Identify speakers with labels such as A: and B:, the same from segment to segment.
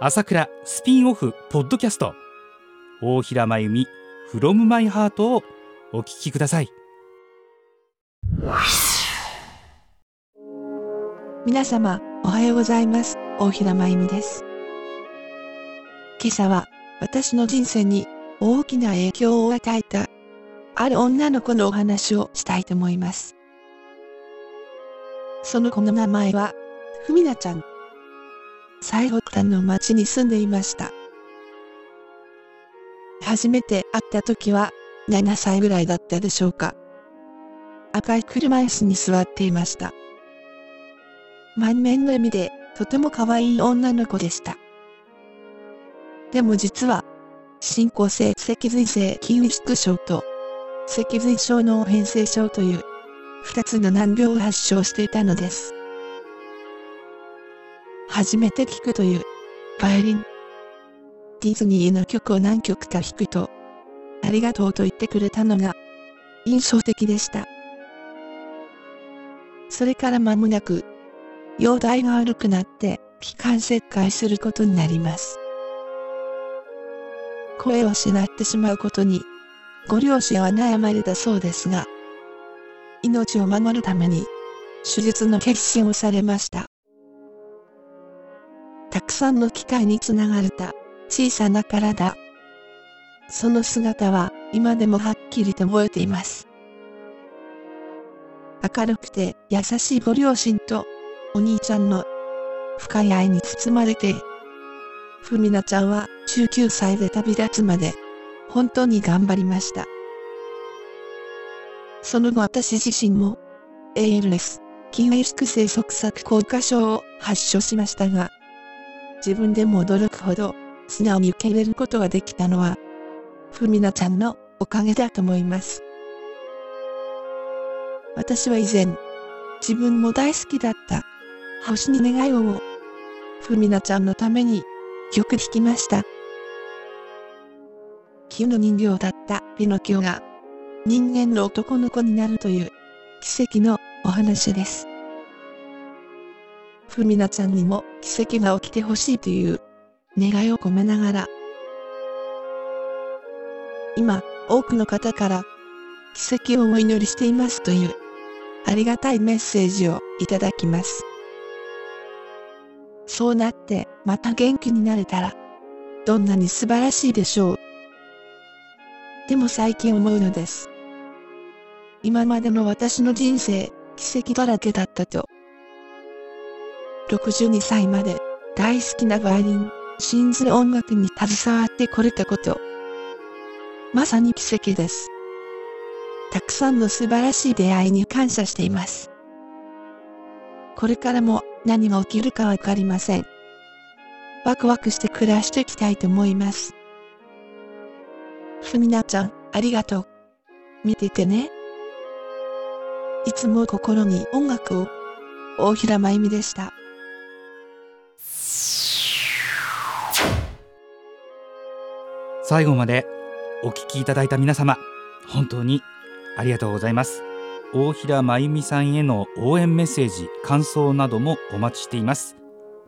A: 朝倉スピンオフポッドキャスト。大平真由美 from my heart をお聞きください。
B: 皆様おはようございます。大平真由美です。今朝は私の人生に大きな影響を与えたある女の子のお話をしたいと思います。その子の名前はふみなちゃん。最北端の町に住んでいました初めて会った時は7歳ぐらいだったでしょうか赤い車椅子に座っていました満面の笑みでとても可愛い女の子でした。でも実は、進行性脊髄性筋萎縮症と、脊髄症の変性症という、二つの難病を発症していたのです。初めて聴くという、バイオリン。ディズニーの曲を何曲か弾くと、ありがとうと言ってくれたのが、印象的でした。それから間もなく、容体が悪くなって気管切開することになります。声を失ってしまうことに、ご両親は悩まれたそうですが、命を守るために、手術の決心をされました。たくさんの機械につながれた小さな体。その姿は今でもはっきりと覚えています。明るくて優しいご両親とお兄ちゃんの深い愛に包まれて、ふみなちゃんは19歳で旅立つまで、本当に頑張りました。その後私自身も、ALS、筋萎縮性側索硬化症を発症しましたが、自分でも驚くほど、素直に受け入れることができたのは、ふみなちゃんのおかげだと思います。私は以前、自分も大好きだった星に願いを、ふみなちゃんのために、曲弾きました。木の人形だったピノキオが、人間の男の子になるという、奇跡のお話です。ふみなちゃんにも奇跡が起きてほしいという願いを込めながら、今、多くの方から、奇跡をお祈りしていますという、ありがたいメッセージをいただきます。そうなってまた元気になれたら、どんなに素晴らしいでしょう。でも最近思うのです。今までの私の人生、奇跡だらけだったと。62歳まで大好きなバイオリン、信ずる音楽に携わってこれたこと。まさに奇跡です。たくさんの素晴らしい出会いに感謝しています。これからも何が起きるかわかりません。ワクワクして暮らしていきたいと思います。ふみなちゃん、ありがとう。見ててね。いつも心に音楽を。大平真由美でした。
A: 最後までお聞きいただいた皆様本当にありがとうございます。大平真由美さんへの応援メッセージ感想などもお待ちしています。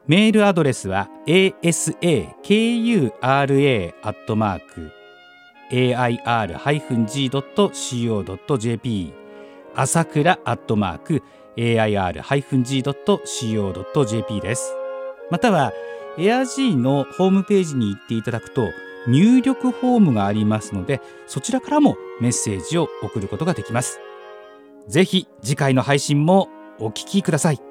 A: メールアドレスは asakura.air-g.co.jp 朝倉アットマーク air-g.co.jp です。または AirG のホームページに行っていただくと入力フォームがありますのでそちらからもメッセージを送ることができます。ぜひ次回の配信もお聞きください。